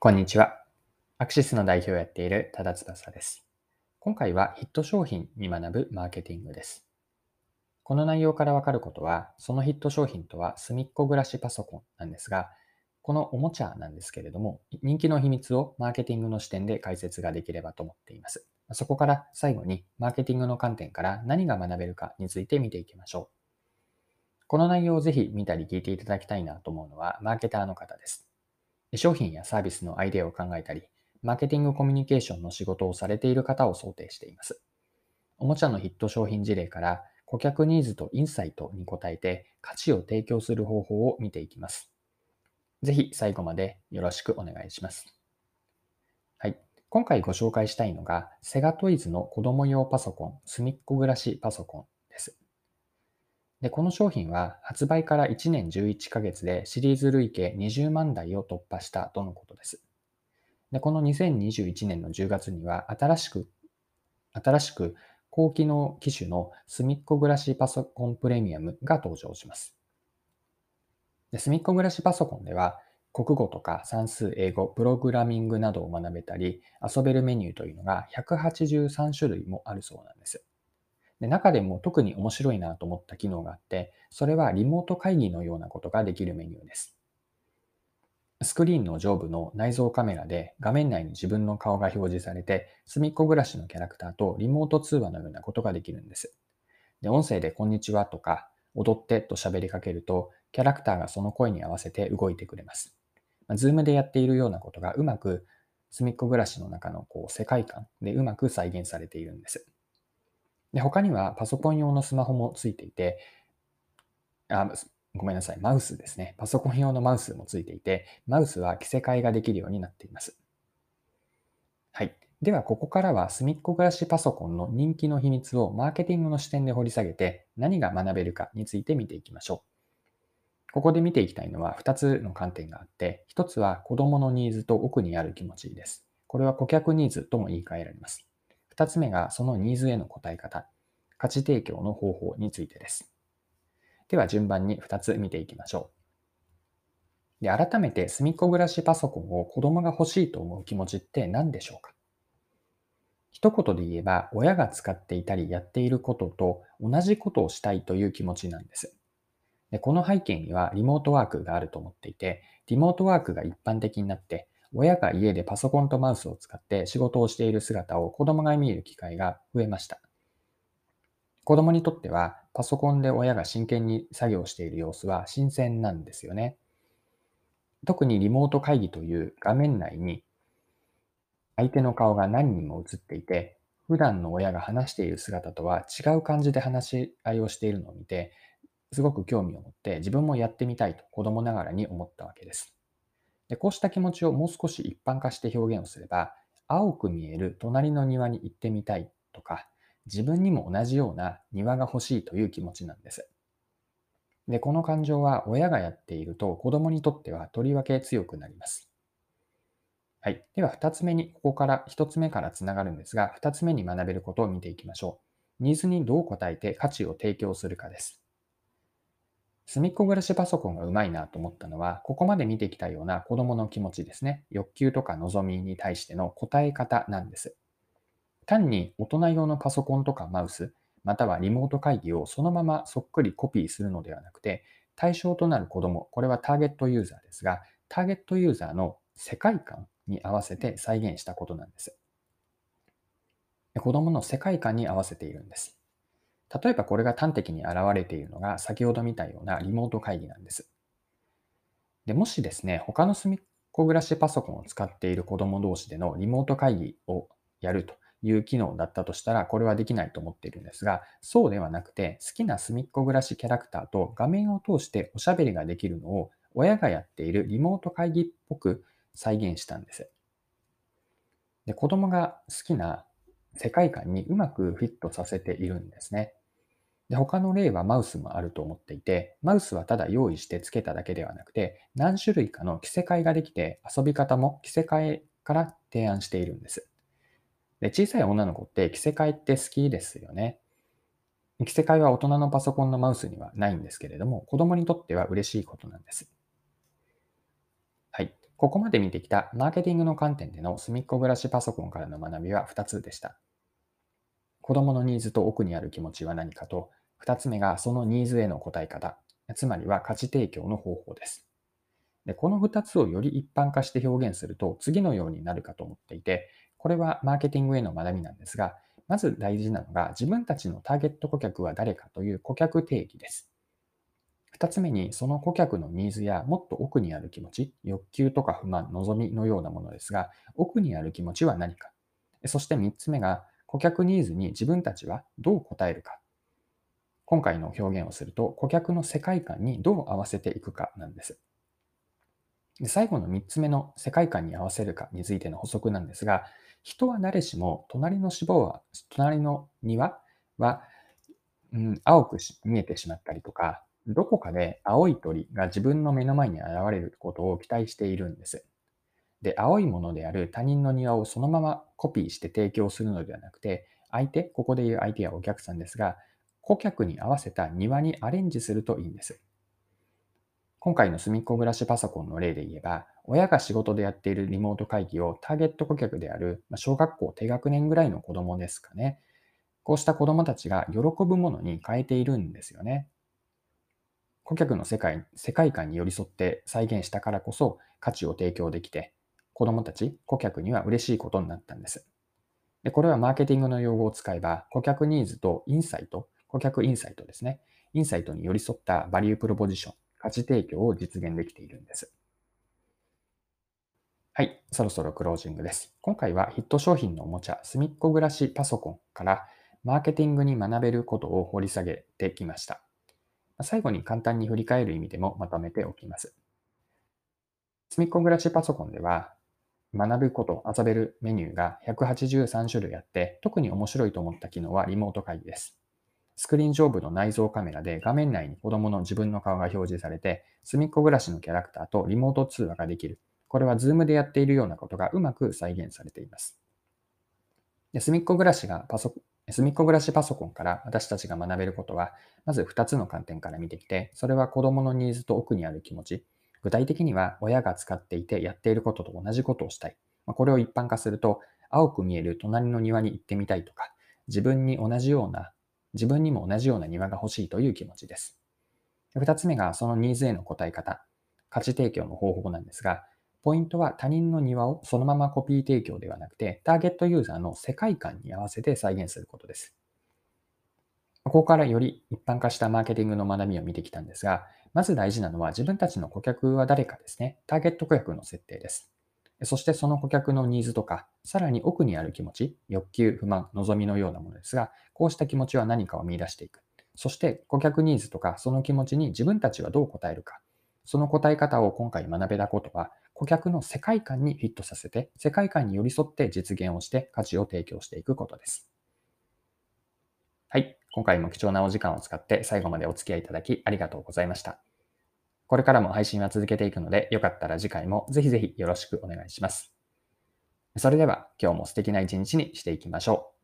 こんにちは。アクシスの代表をやっている多田翼です。今回はヒット商品に学ぶマーケティングです。この内容からわかることは、そのヒット商品とは隅っこ暮らしパソコンなんですが、このおもちゃなんですけれども、人気の秘密をマーケティングの視点で解説ができればと思っています。そこから最後にマーケティングの観点から何が学べるかについて見ていきましょう。この内容をぜひ見たり聞いていただきたいなと思うのはマーケターの方です。商品やサービスのアイデアを考えたり、マーケティングコミュニケーションの仕事をされている方を想定しています。おもちゃのヒット商品事例から顧客ニーズとインサイトに応えて価値を提供する方法を見ていきます。ぜひ最後までよろしくお願いします。はい。今回ご紹介したいのが、セガトイズの子供用パソコン、すみっこ暮らしパソコンで。この商品は発売から1年11ヶ月でシリーズ累計20万台を突破したとのことです。で、この2021年の10月には新しく、新しく高機能機種のすみっこ暮らしパソコンプレミアムが登場します。すみっこ暮らしパソコンでは国語とか算数、英語、プログラミングなどを学べたり遊べるメニューというのが183種類もあるそうなんです。で中でも特に面白いなと思った機能があって、それはリモート会議のようなことができるメニューです。スクリーンの上部の内蔵カメラで画面内に自分の顔が表示されて、すみっコぐらしのキャラクターとリモート通話のようなことができるんです。で音声でこんにちはとか、踊ってと喋りかけると、キャラクターがその声に合わせて動いてくれます。まあ、 Zoom でやっているようなことがうまくすみっコぐらしの中のこう世界観でうまく再現されているんです。で、他にはパソコン用のスマホもついていて、あ、ごめんなさい、マウスですね。パソコン用のマウスもついていて、マウスは着せ替えができるようになっています。はい。では、ここからは隅っこ暮らしパソコンの人気の秘密をマーケティングの視点で掘り下げて何が学べるかについて見ていきましょう。ここで見ていきたいのは2つの観点があって、1つは子供のニーズと奥にある気持ちです。これは顧客ニーズとも言い換えられます。2つ目がそのニーズへの答え方、価値提供の方法についてです。では順番に2つ見ていきましょう。で改めて、隅っこ暮らしパソコンを子供が欲しいと思う気持ちって何でしょうか？一言で言えば、親が使っていたりやっていることと同じことをしたいという気持ちなんです。でこの背景にはリモートワークがあると思っていて、リモートワークが一般的になって、親が家でパソコンとマウスを使って仕事をしている姿を子供が見る機会が増えました。子供にとってはパソコンで親が真剣に作業している様子は新鮮なんですよね。特にリモート会議という画面内に相手の顔が何人も映っていて、普段の親が話している姿とは違う感じで話し合いをしているのを見て、すごく興味を持って自分もやってみたいと子供ながらに思ったわけです。でこうした気持ちをもう少し一般化して表現をすれば、青く見える隣の庭に行ってみたいとか、自分にも同じような庭が欲しいという気持ちなんです。で、この感情は親がやっていると子供にとってはとりわけ強くなります。はい。では、二つ目に、ここから一つ目からつながるんですが、二つ目に学べることを見ていきましょう。ニーズにどう答えて価値を提供するかです。隅っこ暮らしパソコンがうまいなと思ったのは、ここまで見てきたような子供の気持ちですね。欲求とか望みに対しての答え方なんです。単に大人用のパソコンとかマウス、またはリモート会議をそのままそっくりコピーするのではなくて、対象となる子供、これはターゲットユーザーですが、ターゲットユーザーの世界観に合わせて再現したことなんです。子供の世界観に合わせているんです。例えばこれが端的に現れているのが先ほど見たようなリモート会議なんです。でもしですね、他の隅っこ暮らしパソコンを使っている子供同士でのリモート会議をやるという機能だったとしたら、これはできないと思っているんですが、そうではなくて、好きな隅っこ暮らしキャラクターと画面を通しておしゃべりができるのを親がやっているリモート会議っぽく再現したんです。で子供が好きな世界観にうまくフィットさせているんですね。で他の例はマウスもあると思っていて、マウスはただ用意して付けただけではなくて、何種類かの着せ替えができて、遊び方も着せ替えから提案しているんです。で小さい女の子って着せ替えって好きですよね。着せ替えは大人のパソコンのマウスにはないんですけれども、子供にとっては嬉しいことなんです。はい。ここまで見てきたマーケティングの観点での隅っこ暮らしパソコンからの学びは2つでした。子供のニーズと奥にある気持ちは何かと、2つ目がそのニーズへの答え方、つまりは価値提供の方法です。でこの2つをより一般化して表現すると次のようになるかと思っていて、これはマーケティングへの学びなんですが、まず大事なのが自分たちのターゲット顧客は誰かという顧客定義です。二つ目に、その顧客のニーズやもっと奥にある気持ち、欲求とか不満、望みのようなものですが、奥にある気持ちは何か。そして三つ目が、顧客ニーズに自分たちはどう答えるか。今回の表現をすると、顧客の世界観にどう合わせていくかなんです。で最後の三つ目の世界観に合わせるかについての補足なんですが、人は誰しも隣の脂肪は、隣の庭は、うん、青く見えてしまったりとか、どこかで青い鳥が自分の目の前に現れることを期待しているんです。で、青いものである他人の庭をそのままコピーして提供するのではなくて、相手、ここで言う相手はお客さんですが、顧客に合わせた庭にアレンジするといいんです。今回の隅っこ暮らしパソコンの例で言えば、親が仕事でやっているリモート会議をターゲット顧客である小学校低学年ぐらいの子供ですかね。こうした子供たちが喜ぶものに変えているんですよね。顧客の世界世界観に寄り添って再現したからこそ価値を提供できて、子供たち、顧客には嬉しいことになったんです。でこれはマーケティングの用語を使えば、顧客ニーズとインサイト、顧客インサイトですね。インサイトに寄り添ったバリュープロポジション、価値提供を実現できているんです。はい、そろそろクロージングです。今回はヒット商品のおもちゃ、すみっこ暮らしパソコンからマーケティングに学べることを掘り下げてきました。最後に簡単に振り返る意味でもまとめておきます。すみっこ暮らしパソコンでは、学ぶこと、遊べるメニューが183種類あって、特に面白いと思った機能はリモート会議です。スクリーン上部の内蔵カメラで画面内に子供の自分の顔が表示されて、すみっこ暮らしのキャラクターとリモート通話ができる。これは Zoom でやっているようなことがうまく再現されています。すみっこ暮らしがパソすみっこ暮らしパソコンから私たちが学べることは、まず2つの観点から見てきて、それは子供のニーズと奥にある気持ち。具体的には、親が使っていてやっていることと同じことをしたい。まこれを一般化すると、青く見える隣の庭に行ってみたいとか、自分に同じような、自分にも同じような庭が欲しいという気持ちです。2つ目がそのニーズへの答え方、価値提供の方法なんですが、ポイントは他人の庭をそのままコピー提供ではなくて、ターゲットユーザーの世界観に合わせて再現することです。ここからより一般化したマーケティングの学びを見てきたんですが、まず大事なのは自分たちの顧客は誰かですね。ターゲット顧客の設定です。そしてその顧客のニーズとか、さらに奥にある気持ち、欲求、不満、望みのようなものですが、こうした気持ちは何かを見出していく。そして顧客ニーズとかその気持ちに自分たちはどう答えるか。その答え方を今回学べたことは、顧客の世界観にフィットさせて、世界観に寄り添って実現をして価値を提供していくことです。はい。今回も貴重なお時間を使って最後までお付き合いいただきありがとうございました。これからも配信は続けていくので、よかったら次回もぜひぜひよろしくお願いします。それでは今日も素敵な一日にしていきましょう。